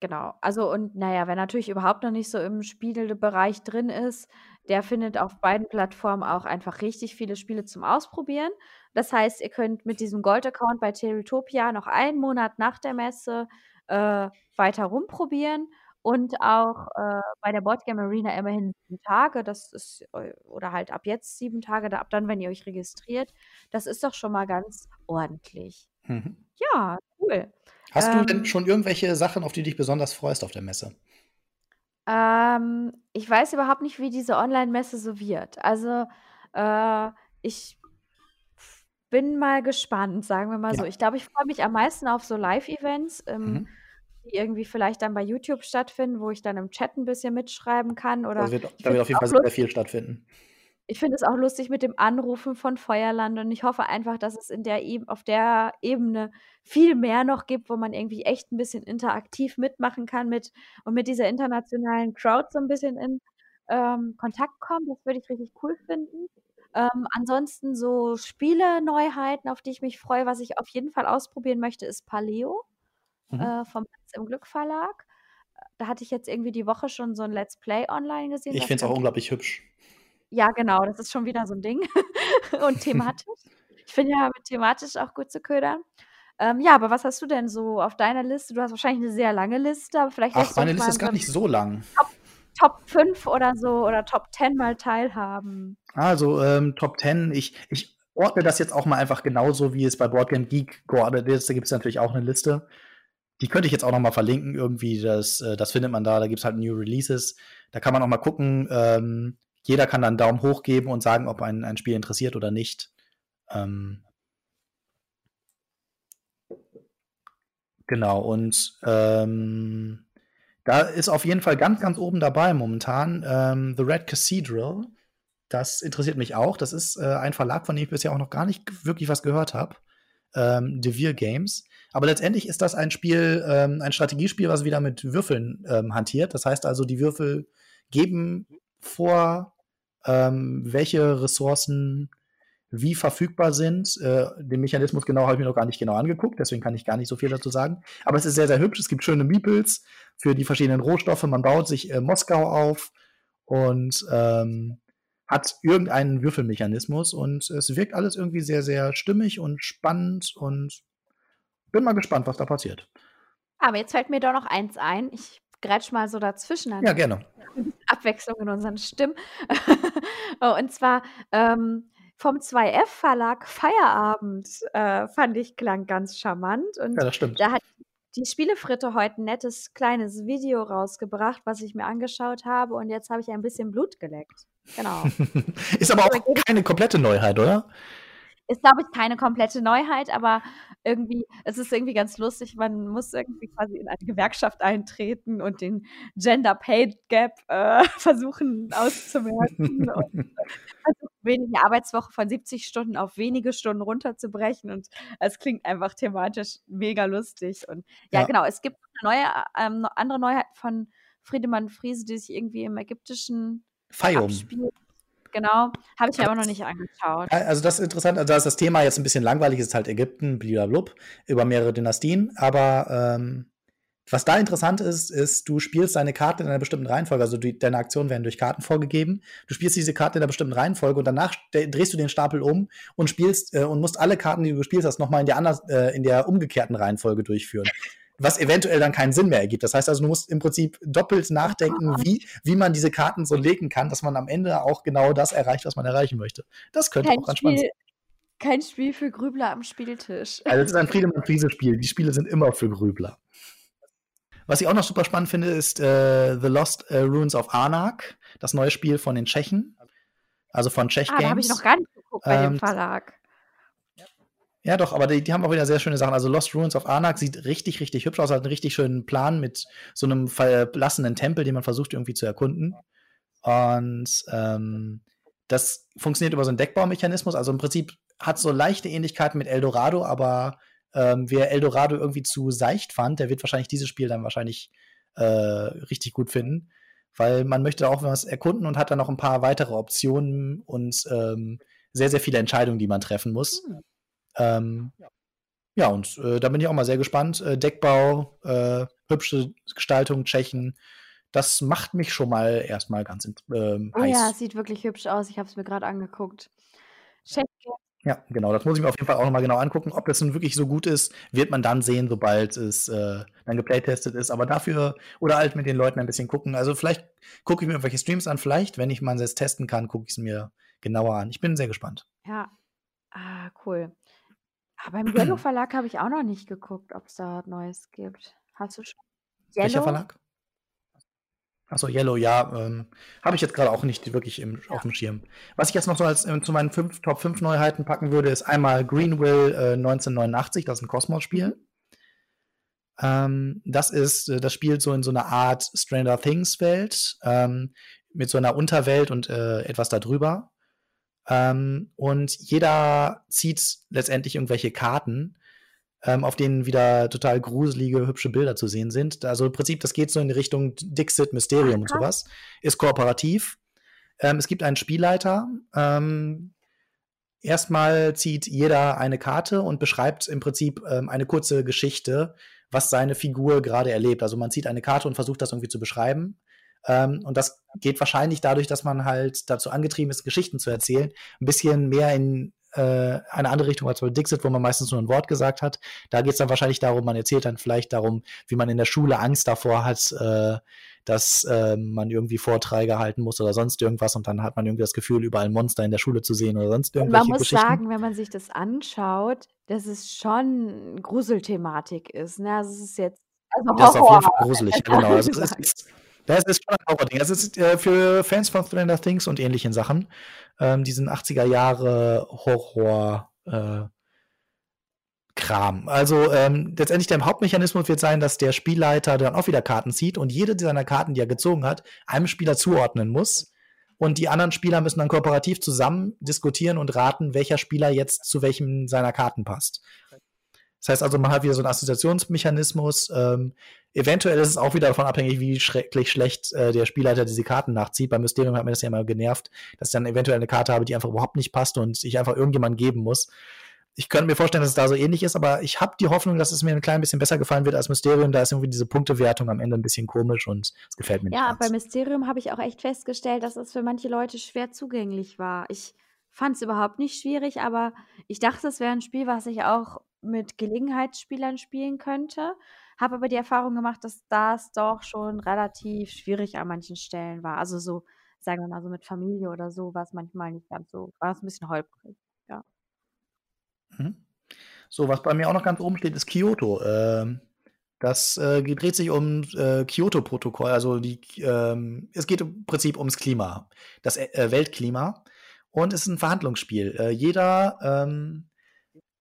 genau. Also und naja, wer natürlich überhaupt noch nicht so im Spielbereich drin ist, der findet auf beiden Plattformen auch einfach richtig viele Spiele zum Ausprobieren. Das heißt, ihr könnt mit diesem Gold-Account bei Teletopia noch einen Monat nach der Messe äh, weiter rumprobieren und auch äh, bei der Boardgame Arena immerhin sieben Tage. Das ist, äh, oder halt ab jetzt sieben Tage, ab dann, wenn ihr euch registriert. Das ist doch schon mal ganz ordentlich. Mhm. Ja, cool. Hast ähm, du denn ähm schon irgendwelche Sachen, auf die du dich besonders freust auf der Messe? Ähm, ich weiß überhaupt nicht, wie diese Online-Messe so wird. Also, äh, ich bin mal gespannt, sagen wir mal so. Ich glaube, ich freue mich am meisten auf so Live-Events im mhm. die irgendwie vielleicht dann bei YouTube stattfinden, wo ich dann im Chat ein bisschen mitschreiben kann oder Da wird, da wird auf jeden Fall sehr viel stattfinden. Ich finde es auch lustig mit dem Anrufen von Feuerland und ich hoffe einfach, dass es in der Eb auf der Ebene viel mehr noch gibt, wo man irgendwie echt ein bisschen interaktiv mitmachen kann mit und mit dieser internationalen Crowd so ein bisschen in, ähm, Kontakt kommt. Das würde ich richtig cool finden. Ähm, ansonsten so Spiele-Neuheiten, auf die ich mich freue, was ich auf jeden Fall ausprobieren möchte, ist Paleo, Mhm. äh, vom Hans im Glück Verlag. Da hatte ich jetzt irgendwie die Woche schon so ein Let's Play online gesehen, Ich finde es auch unglaublich hübsch. Ja, genau, das ist schon wieder so 'n Ding. Und thematisch. Ich finde ja mit thematisch auch gut zu ködern. Ähm, ja, aber was hast du denn so auf deiner Liste? Du hast wahrscheinlich 'ne sehr lange Liste, aber vielleicht Ach, meine Liste ist gar nicht so lang. Top Top 5 oder so oder Top 10 mal teilhaben. Also, ähm, Top 10, ich ich ordne das jetzt auch mal einfach genauso, wie es bei Boardgame Geek geordnet ist. Da gibt's natürlich auch 'ne Liste. Die könnte ich jetzt auch noch mal verlinken irgendwie, das äh, das findet man da. Da gibt's halt New Releases. Da kann man auch mal gucken, ähm, jeder kann dann Daumen hoch geben und sagen, ob einen ein Spiel interessiert oder nicht. Ähm Genau und, ähm, da ist auf jeden Fall ganz, ganz oben dabei momentan, ähm, The Red Cathedral. Das interessiert mich auch. Das ist, äh, ein Verlag, von dem ich bisher auch noch gar nicht wirklich was gehört habe, ähm, De Vier Games. Aber letztendlich ist das ein Spiel ähm, ein Strategiespiel, was wieder mit Würfeln, ähm, hantiert. Das heißt also, die Würfel geben vor, ähm, welche Ressourcen wie verfügbar sind. Äh, den Mechanismus genau habe ich mir noch gar nicht genau angeguckt, deswegen kann ich gar nicht so viel dazu sagen. Aber es ist sehr, sehr hübsch. Es gibt schöne Meeples für die verschiedenen Rohstoffe. Man baut sich, äh, Moskau auf und, ähm, hat irgendeinen Würfelmechanismus und es wirkt alles irgendwie sehr, sehr stimmig und spannend und bin mal gespannt, was da passiert. Aber jetzt fällt mir doch noch eins ein. Ich grätsche mal so dazwischen an Ja, gerne. Abwechslung in unseren Stimmen. Oh, und zwar, ähm, vom 2F Verlag Feierabend, äh, fand ich klang ganz charmant und Ja, das stimmt. da hat die Spielefritte heute 'n nettes kleines Video rausgebracht, was ich mir angeschaut habe und jetzt habe ich ein bisschen Blut geleckt. Genau. Ist aber auch keine komplette Neuheit, oder? Ist, glaube ich, keine komplette Neuheit, aber irgendwie es ist irgendwie ganz lustig. Man muss irgendwie quasi in eine Gewerkschaft eintreten und den Gender Pay Gap, äh, versuchen auszumerzen und versuchen, weniger Arbeitswoche von 70 Stunden auf wenige Stunden runterzubrechen und es klingt einfach thematisch mega lustig und ja, Ja. genau, es gibt 'ne neue ähm, andere Neuheit von Friedemann Friese, die sich irgendwie im Ägyptischen Fayum. abspielt. Genau, habe ich mir aber noch nicht angeschaut. Al also, das ist interessant. Also, da ist das Thema jetzt 'n bisschen langweilig, ist halt Ägypten, bliblablub, über mehrere Dynastien. Aber, ähm, was da interessant ist, ist, du spielst deine Karte in einer bestimmten Reihenfolge. Also, die deine Aktionen werden durch Karten vorgegeben. Du spielst diese Karte in 'ner bestimmten Reihenfolge und danach st drehst du den Stapel um und spielst äh, und musst alle Karten, die du gespielt hast, noch mal in der anders äh, in der umgekehrten Reihenfolge durchführen, was eventuell dann keinen Sinn mehr ergibt. Das heißt also, du musst im Prinzip doppelt nachdenken, wie wie man diese Karten so legen kann, dass man am Ende auch genau das erreicht, was man erreichen möchte. Das könnte Kein auch ganz spannend sein. Spiel kein Spiel für Grübler am Spieltisch. Also, es ist ein Friedemann-Friese-Spiel. Die Spiele sind immer für Grübler. Was ich auch noch super spannend finde, ist, äh, The Lost, äh, Ruins of Arnak, das neue Spiel von den Tschechen, also von Czech Ah, da habe ich Games. noch gar nicht geguckt bei dem Ähm Verlag. Ja, doch, aber die die haben auch wieder sehr schöne Sachen. Also, Lost Ruins of Arnak sieht richtig, richtig hübsch aus, hat 'n richtig schönen Plan mit so 'nem verlassenen Tempel, den man versucht irgendwie zu erkunden. Und, ähm, das funktioniert über so 'n Deckbaumechanismus. Also, im Prinzip hat's so leichte Ähnlichkeiten mit Eldorado, aber, ähm, wer Eldorado irgendwie zu seicht fand, der wird wahrscheinlich dieses Spiel dann wahrscheinlich, äh, richtig gut finden, weil man möchte auch was erkunden und hat dann noch 'n paar weitere Optionen und, ähm, sehr, sehr viele Entscheidungen, die man treffen muss. Hm. Ähm, ja, und, äh, da bin ich auch mal sehr gespannt. Äh, Deckbau, äh, hübsche Gestaltung, Tschechen, das macht mich schon mal erst mal ganz ähm, Oh ja, heiß. es sieht wirklich hübsch aus. Ich habe es mir grad angeguckt. Games. Ja, genau, das muss ich mir auf jeden Fall auch noch mal genau angucken. Ob das nun wirklich so gut ist, wird man dann sehen, sobald es, äh, dann geplaytestet ist. Aber dafür oder halt mit den Leuten ein bisschen gucken. Also, vielleicht gucke ich mir irgendwelche Streams an. Vielleicht, wenn ich mal selbst testen kann, gucke ich's mir genauer an. Ich bin sehr gespannt. Ja. Ah, cool. Aber im Yellow Verlag habe ich auch noch nicht geguckt, ob's da Neues gibt. Hast du schon Welcher Yellow? Verlag? Ach so, Yellow, ja, ähm, habe ich jetzt grade auch nicht wirklich im Ja. auf'm Schirm. Was ich jetzt noch so als ähm, zu meinen 5 Top 5 Neuheiten packen würde, ist einmal Greenville, äh, 1989, das ist 'n Kosmos-Spiel. Ähm, das ist, äh, das spielt so in so einer Art Stranger Things Welt ähm, mit so einer Unterwelt und äh, etwas darüber. Ähm, und jeder zieht letztendlich irgendwelche Karten, ähm, auf denen wieder total gruselige, hübsche Bilder zu sehen sind. Also im Prinzip, das geht so in die Richtung Dixit, Mysterium und sowas. Ist kooperativ. Ähm, es gibt einen Spielleiter. Ähm, erstmal zieht jeder eine Karte und beschreibt im Prinzip ähm, eine kurze Geschichte, was seine Figur gerade erlebt. Also man zieht eine Karte und versucht das irgendwie zu beschreiben. Ähm, und das geht wahrscheinlich dadurch, dass man halt dazu angetrieben ist, Geschichten zu erzählen, ein bisschen mehr in äh, eine andere Richtung als bei Dixit, wo man meistens nur ein Wort gesagt hat. Da geht es dann wahrscheinlich darum, man erzählt dann vielleicht darum, wie man in der Schule Angst davor hat, äh, dass äh, man irgendwie Vorträge halten muss oder sonst irgendwas und dann hat man irgendwie das Gefühl, überall Monster in der Schule zu sehen oder sonst irgendwelche Man muss Geschichten. sagen, wenn man sich das anschaut, dass es schon Gruselthematik ist. Ne? Also es ist jetzt also Das ist auf jeden Fall gruselig, genau. Also, es ist, das ist schon ein Horror-Ding. Es ist äh, für Fans von Stranger Things und ähnlichen Sachen, ähm, diesen 80er Jahre Horror äh, Kram. Also ähm, letztendlich der Hauptmechanismus wird sein, dass der Spielleiter dann auch wieder Karten zieht und jede seiner Karten, die er gezogen hat, einem Spieler zuordnen muss. Und die anderen Spieler müssen dann kooperativ zusammen diskutieren und raten, welcher Spieler jetzt zu welchem seiner Karten passt. Das heißt also, man hat wieder so einen Assoziationsmechanismus. Ähm, eventuell ist es auch wieder davon abhängig, wie schrecklich schlecht äh, der Spielleiter diese Karten nachzieht. Beim Mysterium hat mir das ja immer genervt, dass ich dann eventuell eine Karte habe, die einfach überhaupt nicht passt und ich einfach irgendjemand geben muss. Ich könnte mir vorstellen, dass es da so ähnlich ist, aber ich habe die Hoffnung, dass es mir ein klein bisschen besser gefallen wird als Mysterium. Da ist irgendwie diese Punktewertung am Ende ein bisschen komisch und es gefällt mir Ja, nicht bei ganz. Mysterium habe ich auch echt festgestellt, dass es für manche Leute schwer zugänglich war. Ich fand es überhaupt nicht schwierig, aber ich dachte, es wäre ein Spiel, was ich auch mit Gelegenheitsspielern spielen könnte. Habe aber die Erfahrung gemacht, dass das doch schon relativ schwierig an manchen Stellen war. Also so, sagen wir mal, so mit Familie oder so war es manchmal nicht ganz so, war es ein bisschen holprig. Ja. Mhm. So, was bei mir auch noch ganz oben steht, ist Kyoto. Ähm, das äh, dreht sich um äh, Kyoto-Protokoll. Also die, ähm, es geht im Prinzip ums Klima, das äh, Weltklima. Und es ist ein Verhandlungsspiel. Äh, jeder ähm,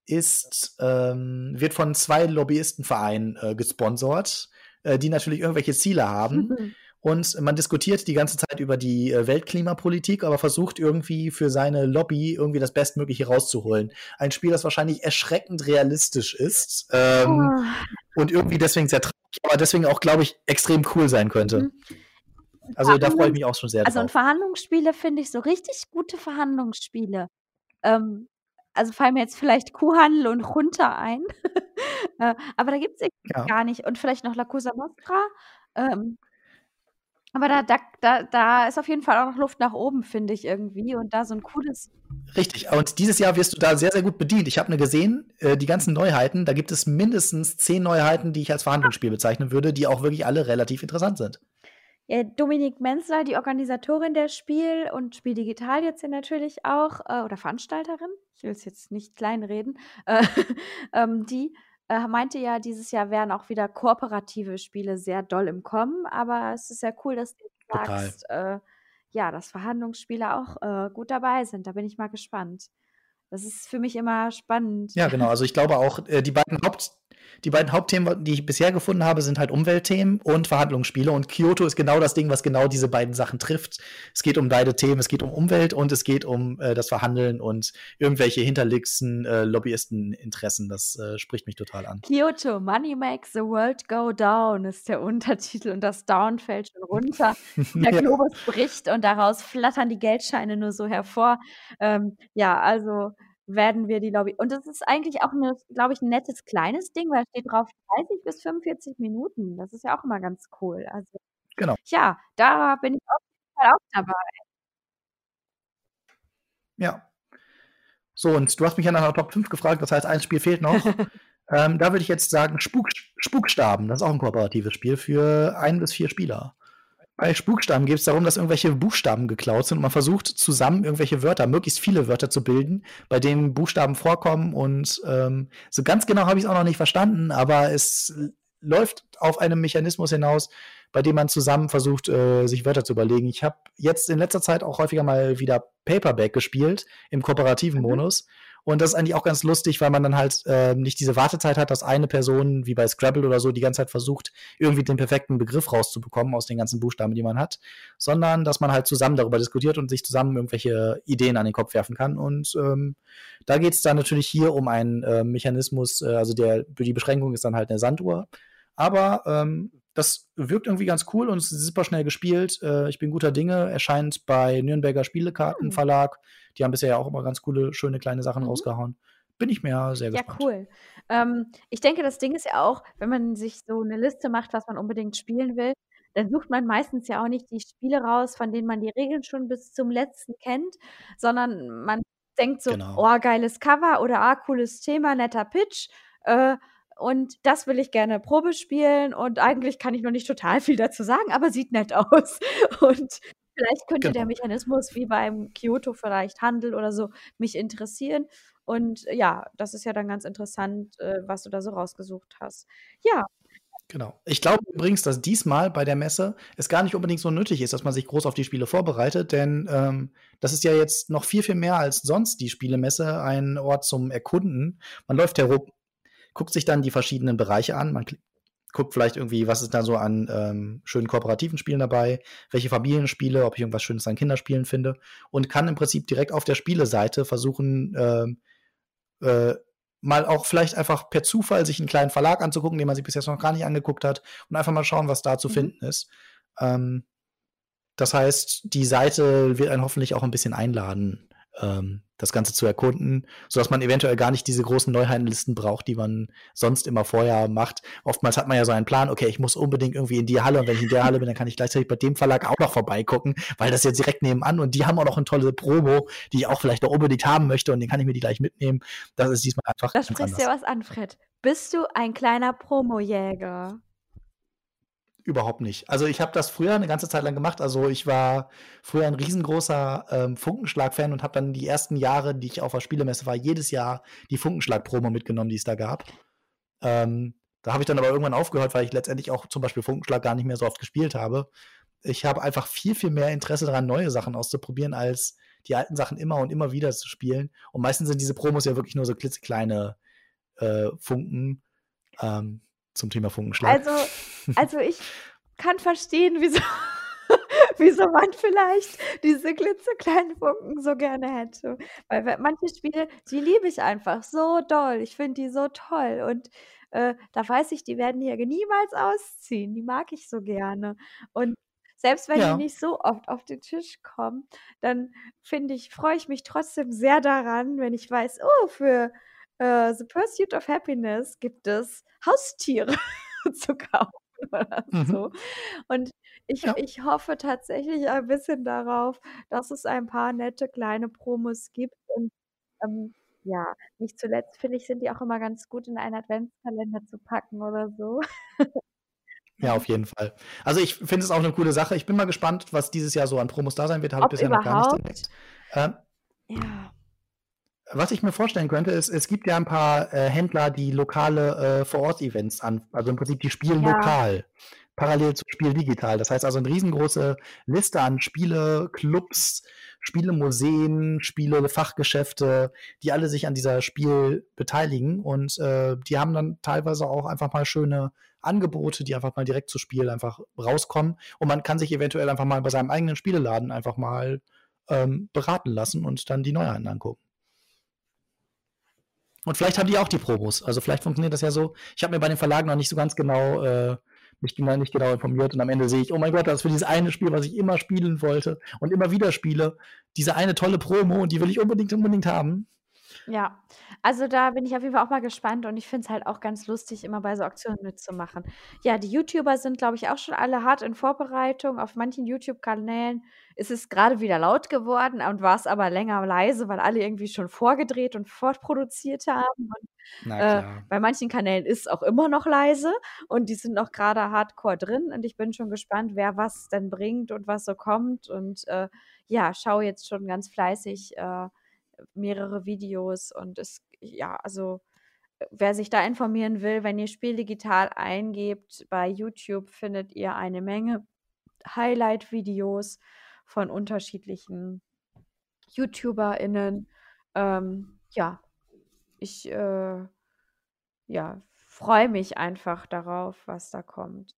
ist, ähm, wird von zwei Lobbyistenvereinen äh, gesponsert, äh, die natürlich irgendwelche Ziele haben. Und man diskutiert die ganze Zeit über die äh, Weltklimapolitik, aber versucht irgendwie für seine Lobby irgendwie das Bestmögliche rauszuholen. Ein Spiel, das wahrscheinlich erschreckend realistisch ist ähm, Ah, und irgendwie deswegen sehr traurig, aber deswegen auch, glaube ich, extrem cool sein könnte. mhm. Also da freue ich mich auch schon sehr also und drauf. Verhandlungsspiele finde ich so richtig gute Verhandlungsspiele. Ähm, also fallen mir jetzt vielleicht Kuhhandel und Runter ein. Äh, aber da gibt es Ja. gar nicht. Und vielleicht noch La Cosa Nostra. Ähm, aber da, da, da, da ist auf jeden Fall auch noch Luft nach oben, finde ich irgendwie. Und da so ein cooles. Richtig. Und dieses Jahr wirst du da sehr, sehr gut bedient. Ich habe eine gesehen, äh, die ganzen Neuheiten, da gibt es mindestens zehn Neuheiten, die ich als Verhandlungsspiel bezeichnen würde, die auch wirklich alle relativ interessant sind. Ja, Dominique Menzler, die Organisatorin der Spiel und Spiel Digital jetzt ja natürlich auch, äh, oder Veranstalterin, ich will es jetzt nicht kleinreden, äh, ähm, die äh, meinte ja, dieses Jahr wären auch wieder kooperative Spiele sehr doll im Kommen, aber es ist ja cool, dass du sagst, äh, ja, dass Verhandlungsspiele auch äh, gut dabei sind. Da bin ich mal gespannt. Das ist für mich immer spannend. Ja, genau. Also ich glaube auch, äh, die beiden Haupt, die beiden Hauptthemen, die ich bisher gefunden habe, sind halt Umweltthemen und Verhandlungsspiele. Und Kyoto ist genau das Ding, was genau diese beiden Sachen trifft. Es geht um beide Themen. Es geht um Umwelt und es geht um äh, das Verhandeln und irgendwelche hinterlegsten äh, Lobbyisteninteressen. Das äh, spricht mich total an. Kyoto, Money makes the world go down ist der Untertitel und das Down fällt schon runter. Der. Globus bricht und daraus flattern die Geldscheine nur so hervor. Ähm, ja, also werden wir die Lobby. Und das ist eigentlich auch, glaube ich, ein nettes kleines Ding, weil steht drauf 30 bis 45 Minuten. Das ist ja auch immer ganz cool. Also, Genau. ja, da bin ich auf jeden Fall auch dabei. Ja. So, und du hast mich ja nach einer Top 5 gefragt, das heißt, ein Spiel fehlt noch. ähm, da würde ich jetzt sagen, Spuk, Spukstaben. Das ist auch ein kooperatives Spiel für ein bis vier Spieler. Bei Spukstaben geht es darum, dass irgendwelche Buchstaben geklaut sind und man versucht zusammen irgendwelche Wörter, möglichst viele Wörter zu bilden, bei denen Buchstaben vorkommen. Und ähm, so ganz genau habe ich es auch noch nicht verstanden, aber es läuft auf einem Mechanismus hinaus, bei dem man zusammen versucht, äh, sich Wörter zu überlegen. Ich habe jetzt in letzter Zeit auch häufiger mal wieder Paperback gespielt im kooperativen Mhm. Und das ist eigentlich auch ganz lustig, weil man dann halt äh, nicht diese Wartezeit hat, dass eine Person, wie bei Scrabble oder so, die ganze Zeit versucht, irgendwie den perfekten Begriff rauszubekommen aus den ganzen Buchstaben, die man hat, sondern dass man halt zusammen darüber diskutiert und sich zusammen irgendwelche Ideen an den Kopf werfen kann. Und ähm, da geht es dann natürlich hier um einen äh, Mechanismus, äh, also der, die Beschränkung ist dann halt eine Sanduhr. Aber ähm, das wirkt irgendwie ganz cool und es ist super schnell gespielt. Äh, ich bin guter Dinge. Erscheint bei Nürnberger Spielekartenverlag. Die haben bisher ja auch immer ganz coole, schöne kleine Sachen mhm. rausgehauen. Bin ich mir sehr gespannt. Ja, cool. Ähm, ich denke, das Ding ist ja auch, wenn man sich so eine Liste macht, was man unbedingt spielen will, dann sucht man meistens ja auch nicht die Spiele raus, von denen man die Regeln schon bis zum letzten kennt, sondern man denkt so, genau. oh, geiles Cover oder ah, cooles Thema, netter Pitch. Äh, und das will ich gerne Probe spielen und eigentlich kann ich noch nicht total viel dazu sagen, aber sieht nett aus. Und vielleicht könnte genau. der Mechanismus wie beim Kyoto vielleicht Handel oder so mich interessieren. Und ja, das ist ja dann ganz interessant, äh, was du da so rausgesucht hast. Ja. Genau. Ich glaube übrigens, dass diesmal bei der Messe es gar nicht unbedingt so nötig ist, dass man sich groß auf die Spiele vorbereitet, denn ähm, das ist ja jetzt noch viel, viel mehr als sonst die Spielemesse, ein Ort zum Erkunden. Man läuft herum, guckt sich dann die verschiedenen Bereiche an. Man guckt vielleicht irgendwie, was ist da so an ähm, schönen kooperativen Spielen dabei, welche Familienspiele, ob ich irgendwas Schönes an Kinderspielen finde und kann im Prinzip direkt auf der Spieleseite versuchen, äh, äh, mal auch vielleicht einfach per Zufall sich einen kleinen Verlag anzugucken, den man sich bis jetzt noch gar nicht angeguckt hat und einfach mal schauen, was da zu mhm. finden ist. Ähm, das heißt, die Seite wird einen hoffentlich auch ein bisschen einladen, ähm, das Ganze zu erkunden, sodass man eventuell gar nicht diese großen Neuheitenlisten braucht, die man sonst immer vorher macht. Oftmals hat man ja so einen Plan, okay, ich muss unbedingt irgendwie in die Halle und wenn ich in der Halle bin, dann kann ich gleichzeitig bei dem Verlag auch noch vorbeigucken, weil das jetzt direkt nebenan und die haben auch noch eine tolle Promo, die ich auch vielleicht noch unbedingt haben möchte und den kann ich mir die gleich mitnehmen. Das ist diesmal einfach. Da sprichst du ja was an, Fred. Bist du ein kleiner Promojäger? Überhaupt nicht. Also ich habe das früher eine ganze Zeit lang gemacht. Also ich war früher ein riesengroßer ähm, Funkenschlag-Fan und habe dann die ersten Jahre, die ich auf der Spielemesse war, jedes Jahr die Funkenschlag-Promo mitgenommen, die es da gab. Ähm, da habe ich dann aber irgendwann aufgehört, weil ich letztendlich auch zum Beispiel Funkenschlag gar nicht mehr so oft gespielt habe. Ich habe einfach viel, viel mehr Interesse daran, neue Sachen auszuprobieren, als die alten Sachen immer und immer wieder zu spielen. Und meistens sind diese Promos ja wirklich nur so klitzekleine äh, Funken. Ähm, zum Thema Funkenschlag. Also, also ich kann verstehen, wieso, wieso man vielleicht diese klitzekleinen Funken so gerne hätte. Weil manche Spiele, die liebe ich einfach so doll. Ich finde die so toll. Und äh, da weiß ich, die werden hier niemals ausziehen. Die mag ich so gerne. Und selbst wenn ja. die nicht so oft auf den Tisch kommen, dann finde ich, freue ich mich trotzdem sehr daran, wenn ich weiß, oh, für äh, The Pursuit of Happiness gibt es Haustiere zu kaufen oder mhm. so. Und ich, ja. ich hoffe tatsächlich ein bisschen darauf, dass es ein paar nette kleine Promos gibt. Und ähm, ja, nicht zuletzt finde ich, sind die auch immer ganz gut in einen Adventskalender zu packen oder so. Ja, auf jeden Fall. Also ich finde es auch eine coole Sache. Ich bin mal gespannt, was dieses Jahr so an Promos da sein wird. Habe ich bisher noch gar nicht entdeckt. Ähm, ja was ich mir vorstellen könnte, ist, es gibt ja ein paar äh, Händler, die lokale äh, Vor-Ort-Events an, also im Prinzip die spielen ja. lokal, parallel zum Spiel digital. Das heißt also eine riesengroße Liste an Spiele, Clubs, Spielemuseen, Spiele, Fachgeschäfte, die alle sich an dieser Spiel beteiligen und äh, die haben dann teilweise auch einfach mal schöne Angebote, die einfach mal direkt zu Spiel einfach rauskommen und man kann sich eventuell einfach mal bei seinem eigenen Spieleladen einfach mal ähm, beraten lassen und dann die Neuheiten angucken. Und vielleicht haben die auch die Promos. Also vielleicht funktioniert das ja so. Ich habe mir bei den Verlagen noch nicht so ganz genau äh, mich nicht genau informiert und am Ende sehe ich, oh mein Gott, das ist für dieses eine Spiel, was ich immer spielen wollte und immer wieder spiele, diese eine tolle Promo und die will ich unbedingt, unbedingt haben. Ja, also da bin ich auf jeden Fall auch mal gespannt und ich finde es halt auch ganz lustig, immer bei so Aktionen mitzumachen. Ja, die YouTuber sind, glaube ich, auch schon alle hart in Vorbereitung. Auf manchen YouTube-Kanälen ist es gerade wieder laut geworden und war es aber länger leise, weil alle irgendwie schon vorgedreht und fortproduziert haben. Und äh, bei manchen Kanälen ist es auch immer noch leise und die sind noch gerade hardcore drin und ich bin schon gespannt, wer was denn bringt und was so kommt und äh, ja, schaue jetzt schon ganz fleißig äh, mehrere Videos und es, ja, also äh, wer sich da informieren will, wenn ihr Spiel digital eingebt, bei YouTube findet ihr eine Menge Highlight-Videos von unterschiedlichen YouTuberInnen. Ähm, ja, ich äh, ja, freue mich einfach darauf, was da kommt.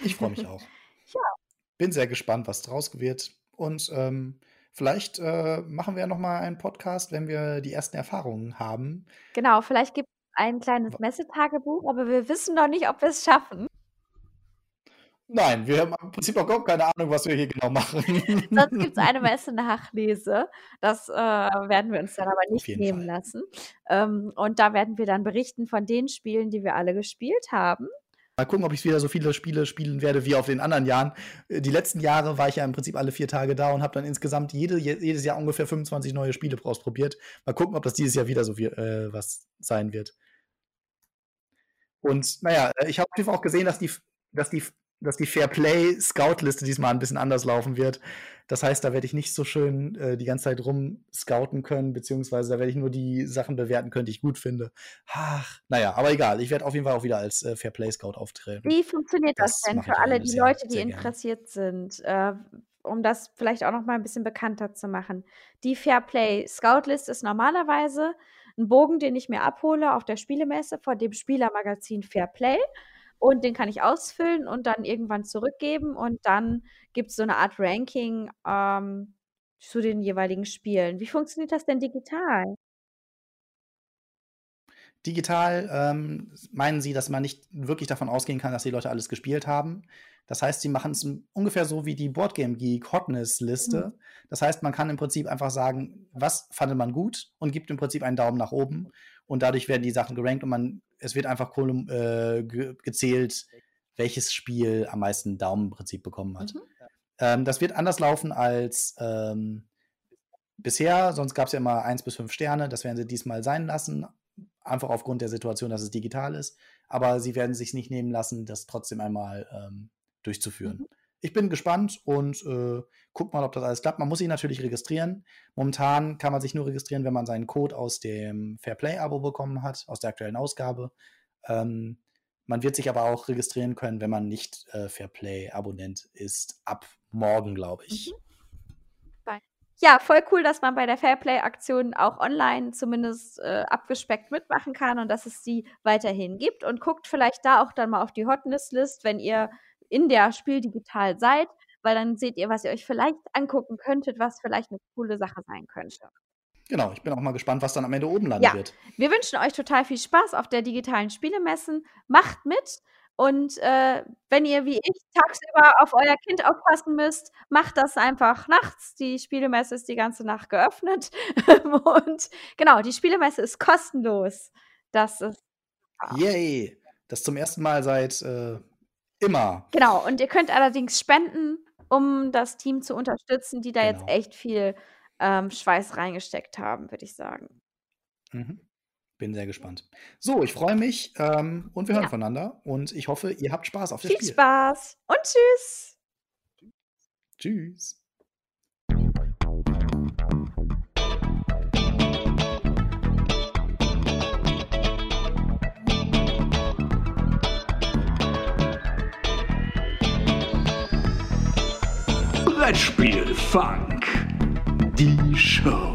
Ich freue mich auch. Ja. Bin sehr gespannt, was draus wird. Und ähm, vielleicht äh, machen wir noch mal einen Podcast, wenn wir die ersten Erfahrungen haben. Genau, vielleicht gibt es ein kleines Messetagebuch, aber wir wissen noch nicht, ob wir es schaffen. Nein, wir haben im Prinzip auch gar keine Ahnung, was wir hier genau machen. Sonst gibt es eine Messe-Nachlese. Das äh, werden wir uns dann aber nicht nehmen Fall. lassen. Ähm, und da werden wir dann berichten von den Spielen, die wir alle gespielt haben. Mal gucken, ob ich wieder so viele Spiele spielen werde wie auf den anderen Jahren. Äh, die letzten Jahre war ich ja im Prinzip alle vier Tage da und habe dann insgesamt jede, jedes Jahr ungefähr 25 neue Spiele ausprobiert. Mal gucken, ob das dieses Jahr wieder so viel, äh, was sein wird. Und naja, äh, ich habe auch gesehen, dass die, dass die dass die Fairplay Scout-Liste diesmal ein bisschen anders laufen wird. Das heißt, da werde ich nicht so schön äh, die ganze Zeit rum scouten können, beziehungsweise da werde ich nur die Sachen bewerten können, die ich gut finde. Ach, naja, aber egal. Ich werde auf jeden Fall auch wieder als äh, Fairplay Scout auftreten. Wie funktioniert das, das denn für alle die sehr, Leute, die interessiert sind? Äh, um das vielleicht auch noch mal ein bisschen bekannter zu machen. Die Fairplay Scout-Liste ist normalerweise ein Bogen, den ich mir abhole auf der Spielemesse vor dem Spielermagazin Fairplay und den kann ich ausfüllen und dann irgendwann zurückgeben und dann gibt es so eine Art Ranking ähm, zu den jeweiligen Spielen. Wie funktioniert das denn digital? Digital ähm, meinen Sie, dass man nicht wirklich davon ausgehen kann, dass die Leute alles gespielt haben. Das heißt, sie machen es ungefähr so wie die Boardgame Geek Hotness Liste. Mhm. Das heißt, man kann im Prinzip einfach sagen, was fand man gut und gibt im Prinzip einen Daumen nach oben und dadurch werden die Sachen gerankt und man es wird einfach äh, ge gezählt, welches Spiel am meisten Daumen im Prinzip bekommen hat. Mhm. Ähm, das wird anders laufen als ähm, bisher, sonst gab es ja immer eins bis fünf Sterne, das werden sie diesmal sein lassen, einfach aufgrund der Situation, dass es digital ist. Aber sie werden sich nicht nehmen lassen, das trotzdem einmal ähm, durchzuführen. Mhm. Ich bin gespannt und äh, guck mal, ob das alles klappt. Man muss sich natürlich registrieren. Momentan kann man sich nur registrieren, wenn man seinen Code aus dem Fairplay-Abo bekommen hat, aus der aktuellen Ausgabe. Ähm, man wird sich aber auch registrieren können, wenn man nicht äh, Fairplay-Abonnent ist, ab morgen, glaube ich. Mhm. Ja, voll cool, dass man bei der Fairplay-Aktion auch online zumindest äh, abgespeckt mitmachen kann und dass es die weiterhin gibt. Und guckt vielleicht da auch dann mal auf die Hotness-List, wenn ihr in der Spiel digital seid, weil dann seht ihr, was ihr euch vielleicht angucken könntet, was vielleicht eine coole Sache sein könnte. Genau, ich bin auch mal gespannt, was dann am Ende oben landen ja. wird. Wir wünschen euch total viel Spaß auf der digitalen Spielemessen. Macht mit und äh, wenn ihr wie ich tagsüber auf euer Kind aufpassen müsst, macht das einfach nachts. Die Spielemesse ist die ganze Nacht geöffnet. und genau, die Spielemesse ist kostenlos. Das ist. Yay! Das zum ersten Mal seit äh, Immer. Genau, und ihr könnt allerdings spenden, um das Team zu unterstützen, die da genau. jetzt echt viel ähm, Schweiß reingesteckt haben, würde ich sagen. Mhm. Bin sehr gespannt. So, ich freue mich ähm, und wir hören ja. voneinander und ich hoffe, ihr habt Spaß auf dem Spiel. Viel Spaß und tschüss. Tschüss. Brettspielfunk. Die Show.